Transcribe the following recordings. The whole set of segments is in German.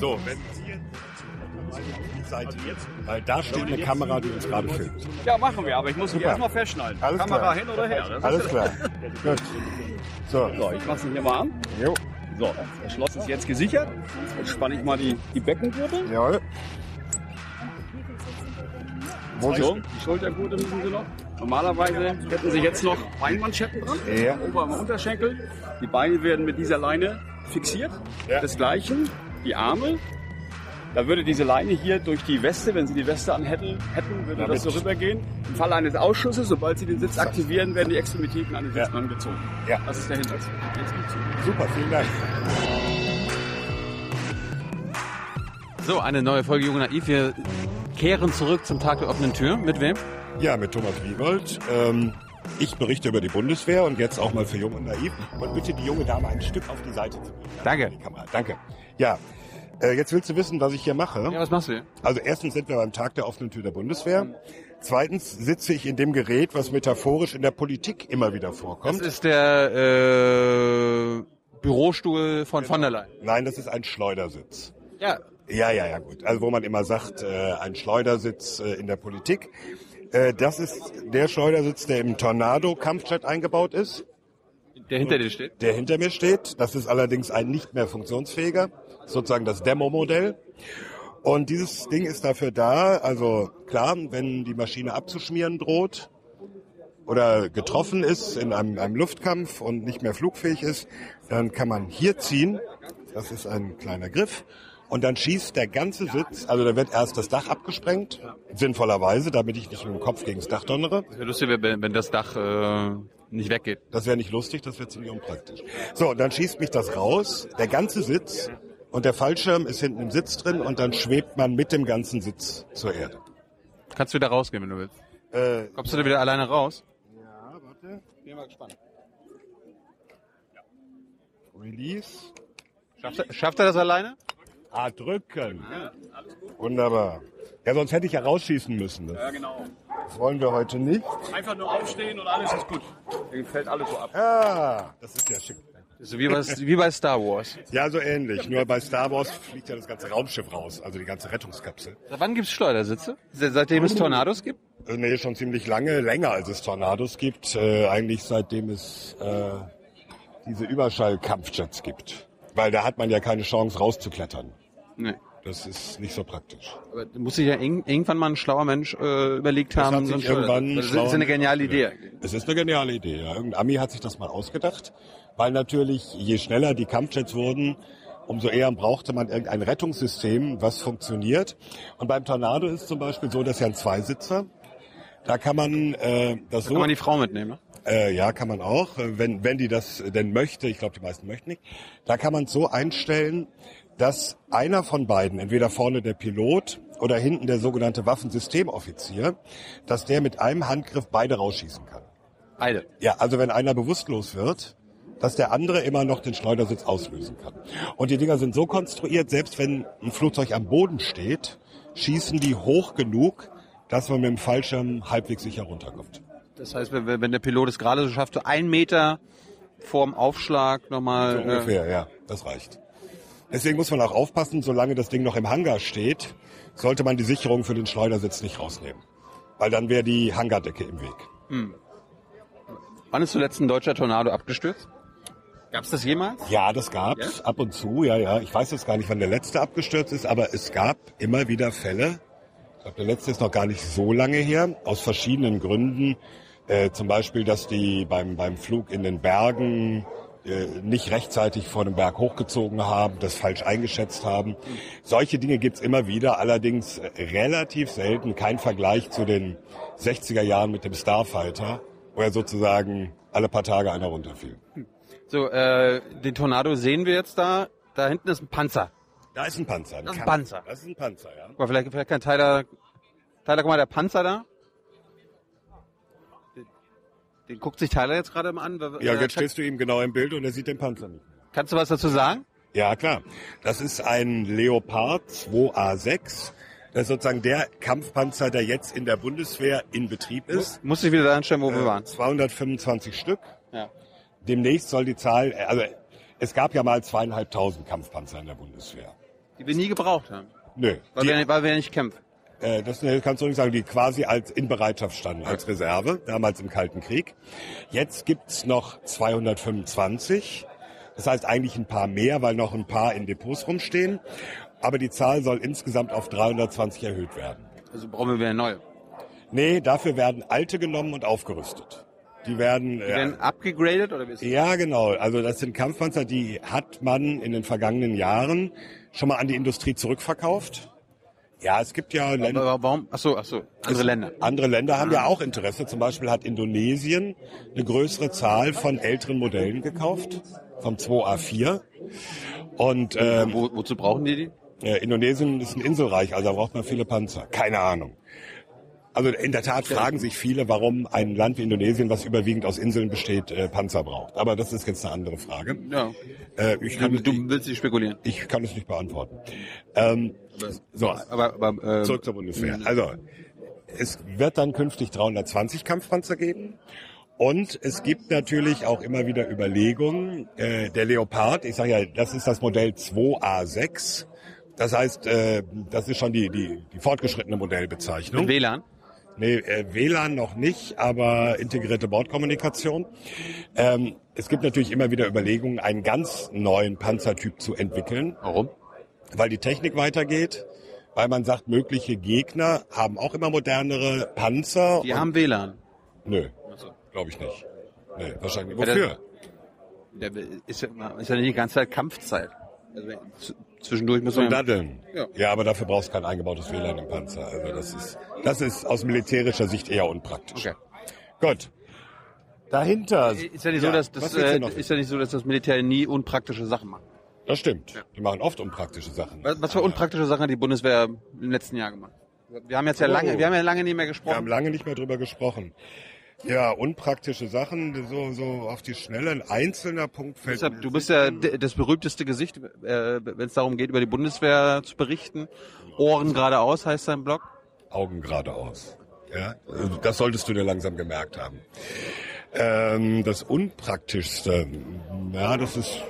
So, wenn Sie jetzt die Seite weil da steht eine Kamera, die uns gerade filmt. Ja, machen wir, aber ich muss mich Super. erstmal festschneiden. Alles Kamera klar. hin oder her. Das Alles ist- klar. Gut. So, So, ich mach's hier mal an. jo, So, das Schloss ist jetzt gesichert. Jetzt spanne ich mal die, die Beckengurte. jawohl. Wo So, die Schultergurte müssen Sie noch. Normalerweise hätten Sie jetzt noch Beinmanschetten dran. Ja. Ober- und Unterschenkel. Die Beine werden mit dieser Leine fixiert. Ja. Desgleichen die Arme. Da würde diese Leine hier durch die Weste, wenn Sie die Weste anhätten, hätten, würde Damit- das so rübergehen. Im Fall eines Ausschusses, sobald Sie den Sitz aktivieren, werden die Extremitäten an den Ja. Sitz angezogen. Ja. Das ist der Hinweis. Super, vielen Dank. So, eine neue Folge Jung und Naiv. Wir kehren zurück zum Tag der offenen Tür. Mit wem? Ja, mit Thomas Wiegold. Ähm, ich berichte über die Bundeswehr und jetzt auch mal für Jung und Naiv. Und bitte die junge Dame ein Stück auf die Seite zu bringen. Danke. Danke. Ja, äh, jetzt willst du wissen, was ich hier mache. Ja, was machst du hier? Also erstens sind wir beim Tag der offenen Tür der Bundeswehr. Zweitens sitze ich in dem Gerät, was metaphorisch in der Politik immer wieder Das vorkommt. ist der äh, Bürostuhl von von der Leyen. Nein, das ist ein Schleudersitz. Ja. Ja, ja, ja, gut. Also wo man immer sagt, äh, ein Schleudersitz äh, in der Politik. Äh, das ist der Schleudersitz, der im Tornado-Kampfjet eingebaut ist, Der hinter dir steht. der hinter mir steht. Das ist allerdings ein nicht mehr funktionsfähiger, sozusagen das Demo-Modell. Und dieses Ding ist dafür da, also klar, wenn die Maschine abzuschmieren droht oder getroffen ist in einem, einem Luftkampf und nicht mehr flugfähig ist, dann kann man hier ziehen. Das ist ein kleiner Griff. Und dann schießt der ganze Sitz, also da wird erst das Dach abgesprengt, sinnvollerweise, damit ich nicht mit dem Kopf gegen das Dach donnere. Wäre lustig, wenn, wenn das Dach äh, nicht weggeht. Das wäre nicht lustig, das wäre ziemlich unpraktisch. So, und dann schießt mich das raus, der ganze Sitz und der Fallschirm ist hinten im Sitz drin und dann schwebt man mit dem ganzen Sitz zur Erde. Kannst du wieder rausgehen, wenn du willst. Äh, Kommst du da wieder alleine raus? ja, warte. Bin mal gespannt. Release. Schafft er, schafft er das alleine? Ah, drücken. Wunderbar. Ja, sonst hätte ich ja rausschießen müssen. Das Ja, genau. wollen wir heute nicht. Einfach nur aufstehen und alles ist gut. Dann fällt alles so ab. Ah, das ist ja schick. So wie bei, wie bei Star Wars. Ja, so ähnlich. Nur bei Star Wars fliegt ja das ganze Raumschiff raus, also die ganze Rettungskapsel. Seit wann gibt's Schleudersitze? Se- Seitdem es Tornados gibt? Äh, Nee, schon ziemlich lange, länger als es Tornados gibt. Äh, eigentlich seitdem es äh, diese Überschallkampfjets gibt. Weil da hat man ja keine Chance rauszuklettern. Nee. Das ist nicht so praktisch. Aber da muss sich ja irg- irgendwann mal ein schlauer Mensch äh, überlegt Das haben. hat sich irgendwann Das ist eine geniale Idee. Es ist eine geniale Idee. Ja. Irgendein Ami hat sich das mal ausgedacht, weil natürlich je schneller die Kampfjets wurden, umso eher brauchte man irgendein Rettungssystem, was funktioniert. Und beim Tornado ist zum Beispiel so, dass ja ein Zweisitzer. Da kann man äh, das Da so kann man die Frau mitnehmen. Ne? Äh, ja, kann man auch, wenn, wenn die das denn möchte. Ich glaube, die meisten möchten nicht. Da kann man es so einstellen, dass einer von beiden, entweder vorne der Pilot oder hinten der sogenannte Waffensystemoffizier, dass der mit einem Handgriff beide rausschießen kann. Beide. Ja, also wenn einer bewusstlos wird, dass der andere immer noch den Schleudersitz auslösen kann. Und die Dinger sind so konstruiert, selbst wenn ein Flugzeug am Boden steht, schießen die hoch genug, dass man mit dem Fallschirm halbwegs sicher runterkommt. Das heißt, wenn, der Pilot es gerade so schafft, so einen Meter vorm Aufschlag nochmal. So ungefähr, ja, das reicht. Deswegen muss man auch aufpassen, solange das Ding noch im Hangar steht, sollte man die Sicherung für den Schleudersitz nicht rausnehmen. Weil dann wäre die Hangardecke im Weg. Wann ist zuletzt ein deutscher Tornado abgestürzt? Gab es das jemals? Ja, das gab's ab und zu, ja, ja. Ich weiß jetzt gar nicht, wann der letzte abgestürzt ist, aber es gab immer wieder Fälle. Ich glaube, der letzte ist noch gar nicht so lange her, aus verschiedenen Gründen. Äh, zum Beispiel, dass die beim, beim Flug in den Bergen nicht rechtzeitig vor dem Berg hochgezogen haben, das falsch eingeschätzt haben. Solche Dinge gibt's immer wieder, allerdings äh, relativ selten. Kein Vergleich zu den 60er Jahren mit dem Starfighter, wo er sozusagen alle paar Tage einer runterfiel. So, äh, den Tornado sehen wir jetzt da. Da hinten ist ein Panzer. Da ist ein Panzer. Das ist ein Panzer. Das ist ein Panzer, ja. Mal, vielleicht, vielleicht kann Tyler, Tyler, guck mal, der Panzer da. Den guckt sich Tyler jetzt gerade mal an. Ja, Äh, jetzt stehst du ihm genau im Bild und er sieht den Panzer nicht. Kannst du was dazu sagen? Ja, klar. Das ist ein Leopard 2A6. Das ist sozusagen der Kampfpanzer, der jetzt in der Bundeswehr in Betrieb ist. Muss ich wieder da anstellen, wo wir Äh, waren. 225 Stück. Ja. Demnächst soll die Zahl, also es gab ja mal zweieinhalbtausend Kampfpanzer in der Bundeswehr. Die wir nie gebraucht haben. Nö. Weil, Die, wir, weil wir nicht kämpfen. Äh, das ne, kannst du nicht sagen, die quasi als in Bereitschaft standen, als Reserve, damals im Kalten Krieg. Jetzt gibt's noch 225. Das heißt eigentlich ein paar mehr, weil noch ein paar in Depots rumstehen. Aber die Zahl soll insgesamt auf 320 erhöht werden. Also brauchen wir wieder neue. Nee, dafür werden alte genommen und aufgerüstet. Die werden, Die äh, werden abgegradet oder wie ist das? ja genau, also das sind Kampfpanzer, die hat man in den vergangenen Jahren schon mal an die Industrie zurückverkauft. Ja, es gibt ja Länder, warum? Ach so, ach so. Andere Länder. andere Länder haben ja auch Interesse. Zum Beispiel hat Indonesien eine größere Zahl von älteren Modellen gekauft, vom 2A4. Und ähm, Wo, wozu brauchen die die? Indonesien ist ein Inselreich, also da braucht man viele Panzer. Keine Ahnung. Also in der Tat fragen sich viele, warum ein Land wie Indonesien, was überwiegend aus Inseln besteht, äh, Panzer braucht. Aber das ist jetzt eine andere Frage. Ja. Äh, ich, Du, kann, du willst nicht spekulieren. ich kann es nicht beantworten. Ähm, so, Aber, aber ähm, zurück zur Bundeswehr. Also, es wird dann künftig 320 Kampfpanzer geben. Und es gibt natürlich auch immer wieder Überlegungen. Äh, der Leopard, ich sage ja, das ist das Modell 2A6. Das heißt, äh, das ist schon die, die, die fortgeschrittene Modellbezeichnung. mit WLAN. Nee, äh, WLAN noch nicht, aber integrierte Bordkommunikation. Ähm, es gibt natürlich immer wieder Überlegungen, einen ganz neuen Panzertyp zu entwickeln Warum? weil die Technik weitergeht, weil man sagt, mögliche Gegner haben auch immer modernere Panzer. Die haben WLAN. Nö, glaube ich nicht. Nee, wahrscheinlich. Ja, Wofür? Der ist ja, ist ja nicht die ganze Zeit Kampfzeit. Also zwischendurch man ja, Daddeln. Ja. Ja. aber dafür brauchst du kein eingebautes WLAN im Panzer. Also das ist, das ist aus militärischer Sicht eher unpraktisch. Okay. Gut. Dahinter. Ist ja nicht so, dass das äh, ist ja nicht so, dass das Militär nie unpraktische Sachen macht. Das stimmt. Die machen oft unpraktische Sachen. Was, was für unpraktische Sachen hat die Bundeswehr im letzten Jahr gemacht? Wir haben jetzt ja Oh. lange, wir haben ja lange nicht mehr Wir haben gesprochen. lange nicht mehr drüber gesprochen. Ja, unpraktische Sachen, so, so auf die Schnelle. Ein einzelner Punkt fällt Deshalb, du bist ja das berühmteste Gesicht, äh, wenn es darum geht, über die Bundeswehr zu berichten. Ohren geradeaus heißt dein Blog. Augen geradeaus. Ja, das solltest du dir langsam gemerkt haben. Ähm, das Unpraktischste, ja, das ist,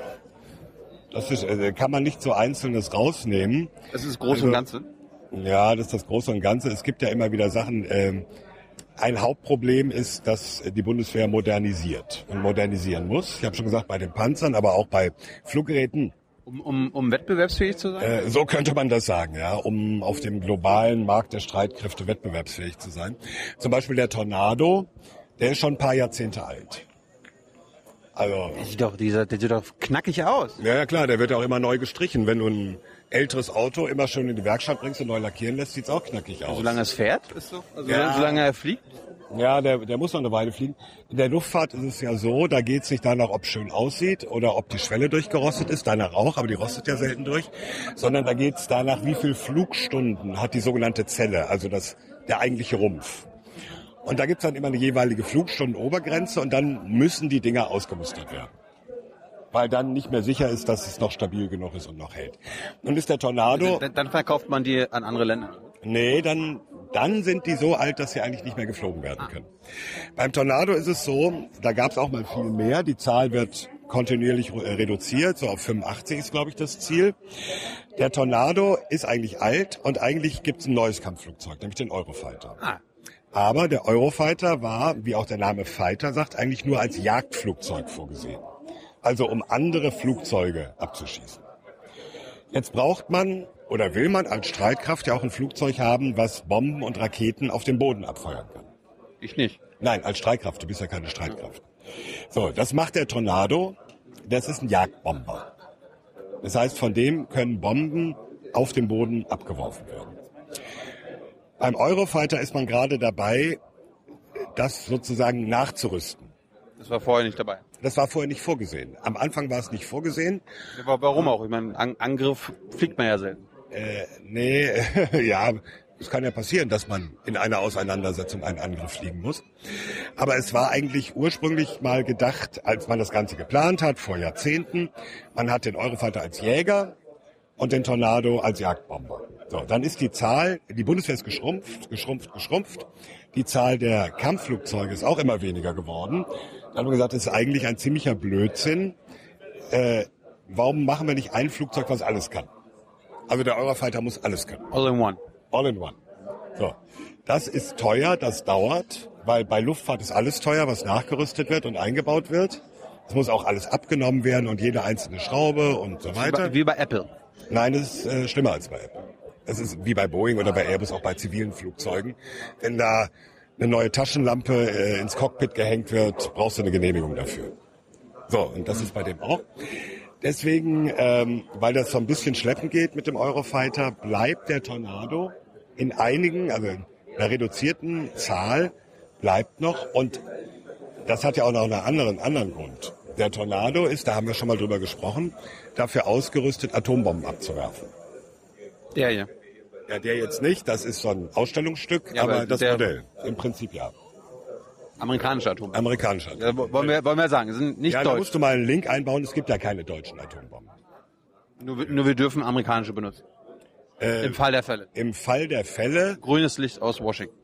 das ist, äh, kann man nicht so Einzelnes rausnehmen. Das ist groß Also- und Ganze. Ja, das ist das Große und Ganze. Es gibt ja immer wieder Sachen. Ähm, ein Hauptproblem ist, dass die Bundeswehr modernisiert und modernisieren muss. Ich habe schon gesagt, bei den Panzern, aber auch bei Fluggeräten. Um, um, um wettbewerbsfähig zu sein? Äh, so könnte man das sagen, ja, um auf dem globalen Markt der Streitkräfte wettbewerbsfähig zu sein. Zum Beispiel der Tornado, der ist schon ein paar Jahrzehnte alt. Also, Der sieht doch, dieser, der sieht doch knackig aus. ja, ja klar, der wird auch immer neu gestrichen. Wenn du ein älteres Auto immer schön in die Werkstatt bringst und neu lackieren lässt, sieht's auch knackig aus. Solange es fährt, ist so. Also Ja. solange er fliegt. Ja, der, der muss noch eine Weile fliegen. In der Luftfahrt ist es ja so, da geht's nicht danach, ob schön aussieht oder ob die Schwelle durchgerostet ist, danach auch, aber die rostet ja selten durch, sondern da geht's danach, wie viel Flugstunden hat die sogenannte Zelle, also das, der eigentliche Rumpf. Und da gibt's dann immer eine jeweilige Flugstundenobergrenze und dann müssen die Dinger ausgemustert werden. Weil dann nicht mehr sicher ist, dass es noch stabil genug ist und noch hält. Nun ist der Tornado... Dann, dann verkauft man die an andere Länder. Nee, dann, dann sind die so alt, dass sie eigentlich nicht mehr geflogen werden können. Beim Tornado ist es so, da gab es auch mal viel mehr. Die Zahl wird kontinuierlich äh, reduziert, so auf 85 ist, glaube ich, das Ziel. Der Tornado ist eigentlich alt und eigentlich gibt es ein neues Kampfflugzeug, nämlich den Eurofighter. Ah. Aber der Eurofighter war, wie auch der Name Fighter sagt, eigentlich nur als Jagdflugzeug vorgesehen. Also um andere Flugzeuge abzuschießen. Jetzt braucht man oder will man als Streitkraft ja auch ein Flugzeug haben, was Bomben und Raketen auf den Boden abfeuern kann. Ich nicht. Nein, als Streitkraft, du bist ja keine Streitkraft. So, das macht der Tornado. Das ist ein Jagdbomber. Das heißt, von dem können Bomben auf dem Boden abgeworfen werden. Beim Eurofighter ist man gerade dabei, das sozusagen nachzurüsten. Das war vorher nicht dabei. Das war vorher nicht vorgesehen. Am Anfang war es nicht vorgesehen. Aber warum auch? Ich meine, An Angriff fliegt man ja selten. Äh, nee, ja, es kann ja passieren, dass man in einer Auseinandersetzung einen Angriff fliegen muss. Aber es war eigentlich ursprünglich mal gedacht, als man das Ganze geplant hat, vor Jahrzehnten, man hat den Eurofighter als Jäger und den Tornado als Jagdbomber. So, dann ist die Zahl, die Bundeswehr ist geschrumpft, geschrumpft, geschrumpft. Die Zahl der Kampfflugzeuge ist auch immer weniger geworden. Dann haben wir gesagt, das ist eigentlich ein ziemlicher Blödsinn. Äh, warum machen wir nicht ein Flugzeug, was alles kann? Also der Eurofighter muss alles können. All in one. All in one. So. Das ist teuer, das dauert, weil bei Luftfahrt ist alles teuer, was nachgerüstet wird und eingebaut wird. Es muss auch alles abgenommen werden und jede einzelne Schraube und so Wie weiter. bei, wie bei Apple. Nein, das ist äh, schlimmer als bei Apple. Es ist wie bei Boeing oder bei Airbus, auch bei zivilen Flugzeugen. Wenn da eine neue Taschenlampe äh, ins Cockpit gehängt wird, brauchst du eine Genehmigung dafür. So, und das ist bei dem auch. Deswegen, ähm, weil das so ein bisschen schleppen geht mit dem Eurofighter, bleibt der Tornado in einigen, also in einer reduzierten Zahl, bleibt noch. Und das hat ja auch noch einen anderen, anderen Grund. Der Tornado ist, da haben wir schon mal drüber gesprochen, dafür ausgerüstet, Atombomben abzuwerfen. Der hier. Ja, der jetzt nicht, das ist so ein Ausstellungsstück, Ja, aber, aber das Modell, im Prinzip ja. Amerikanische Atombomben. Amerikanischer. Ja, wo- wollen, wir, wollen wir sagen, sind nicht Ja, da deutsch. musst du mal einen Link einbauen, es gibt ja keine deutschen Atombomben. Nur, wir- nur wir dürfen amerikanische benutzen. Äh, Im Fall der Fälle. Im Fall der Fälle, Grünes Licht aus Washington.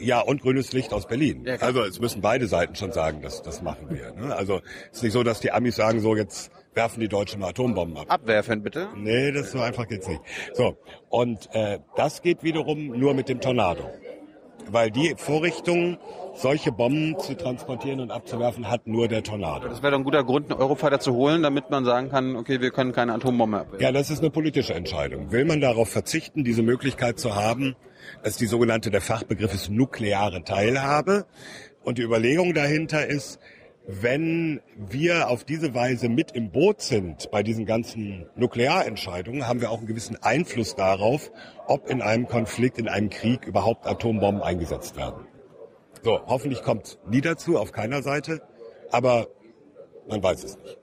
Ja, und grünes Licht aus Berlin. Ja, also es müssen beide Seiten schon sagen, dass das machen wir. Ne? Also es ist nicht so, dass die Amis sagen, so jetzt werfen die Deutschen mal Atombomben ab. Abwerfen bitte. Nee, das so einfach geht's nicht. So, und äh, das geht wiederum nur mit dem Tornado. Weil die Vorrichtung, solche Bomben zu transportieren und abzuwerfen, hat nur der Tornado. Das wäre doch ein guter Grund, einen Eurofighter zu holen, damit man sagen kann, okay, wir können keine Atombombe abwerfen. Ja, das ist eine politische Entscheidung. Will man darauf verzichten, diese Möglichkeit zu haben, dass die sogenannte, der Fachbegriff ist nukleare Teilhabe. Und die Überlegung dahinter ist, wenn wir auf diese Weise mit im Boot sind bei diesen ganzen Nuklearentscheidungen, haben wir auch einen gewissen Einfluss darauf, ob in einem Konflikt, in einem Krieg überhaupt Atombomben eingesetzt werden. So, hoffentlich kommt nie dazu, auf keiner Seite, aber man weiß es nicht.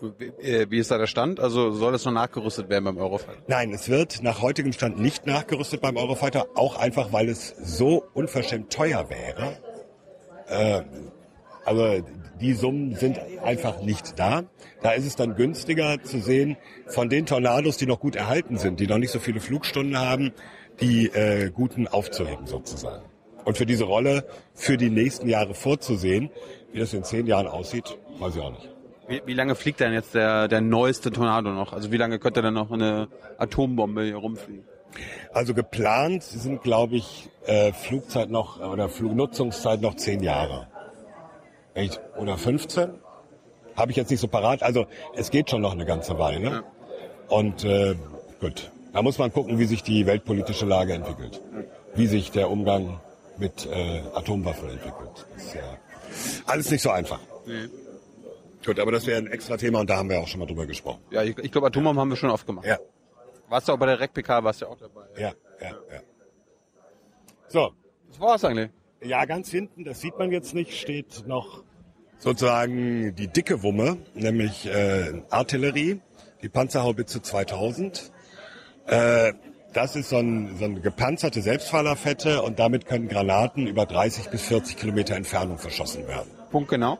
Wie, äh, wie ist da der Stand? Also soll es noch nachgerüstet werden beim Eurofighter? Nein, es wird nach heutigem Stand nicht nachgerüstet beim Eurofighter, auch einfach, weil es so unverschämt teuer wäre. Äh, also die Summen sind einfach nicht da. Da ist es dann günstiger zu sehen, von den Tornados, die noch gut erhalten sind, die noch nicht so viele Flugstunden haben, die äh, guten aufzuheben sozusagen. Und für diese Rolle für die nächsten Jahre vorzusehen, wie das in zehn Jahren aussieht, weiß ich auch nicht. Wie, wie lange fliegt denn jetzt der, der neueste Tornado noch? Also wie lange könnte denn noch eine Atombombe hier rumfliegen? Also geplant sind, glaube ich, äh, Flugzeit noch oder Flugnutzungszeit noch zehn Jahre. Echt? Oder 15? Habe ich jetzt nicht so parat. Also es geht schon noch eine ganze Weile. Ne? Und äh, gut, da muss man gucken, wie sich die weltpolitische Lage entwickelt. Wie sich der Umgang mit äh, Atomwaffen entwickelt. Ist ja alles nicht so einfach. Gut, aber das wäre ein extra Thema und da haben wir auch schon mal drüber gesprochen. Ja, ich, ich glaube, Atombomben haben wir schon oft gemacht. Ja, Warst du auch bei der REC-PK, warst du auch dabei. ja, ja, ja. So, Das war's eigentlich. Ja, ganz hinten, das sieht man jetzt nicht, steht noch sozusagen die dicke Wumme, nämlich äh, Artillerie, die Panzerhaubitze 2000. Äh, das ist so, ein, so eine gepanzerte Selbstfahrerfette und damit können Granaten über 30 bis 40 Kilometer Entfernung verschossen werden. Punkt genau.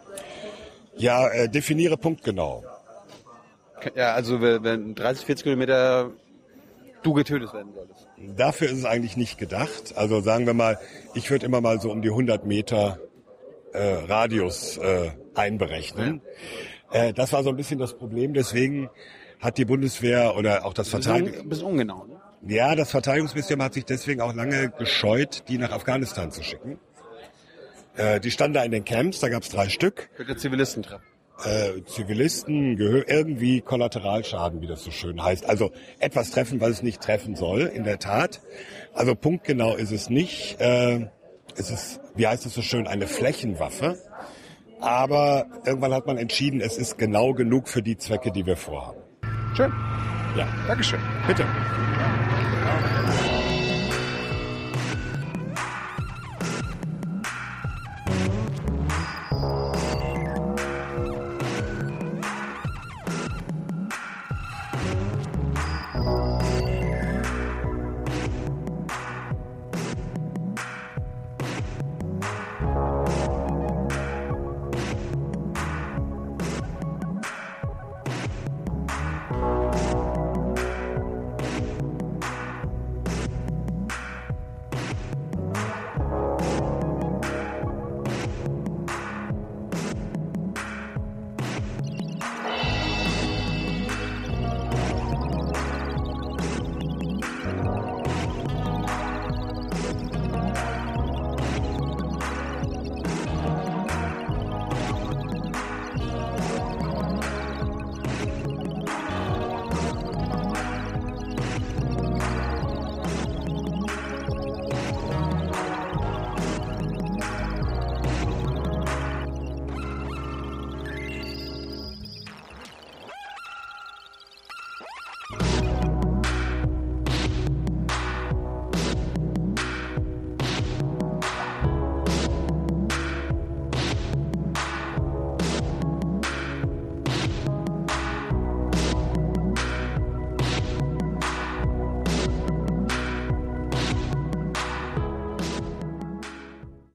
Ja, äh, definiere punktgenau. Ja, also wenn wenn 30, 40 Kilometer du getötet werden solltest. Dafür ist es eigentlich nicht gedacht. Also sagen wir mal, ich würde immer mal so um die 100 Meter äh, Radius äh, einberechnen. Äh, das war so ein bisschen das Problem. Deswegen hat die Bundeswehr oder auch das Bisschen, Verteidigungs un- bisschen ungenau, ne? ja, das Verteidigungsministerium hat sich deswegen auch lange gescheut, die nach Afghanistan zu schicken. Äh, die standen da in den Camps, da gab es drei Stück. Könnte Zivilisten treffen. Äh, Zivilisten gehö irgendwie Kollateralschaden, wie das so schön heißt. Also etwas treffen, was es nicht treffen soll, in der Tat. Also punktgenau ist es nicht. Äh, es ist, wie heißt es so schön, eine Flächenwaffe. Aber irgendwann hat man entschieden, es ist genau genug für die Zwecke, die wir vorhaben. Schön. Ja, Dankeschön. bitte.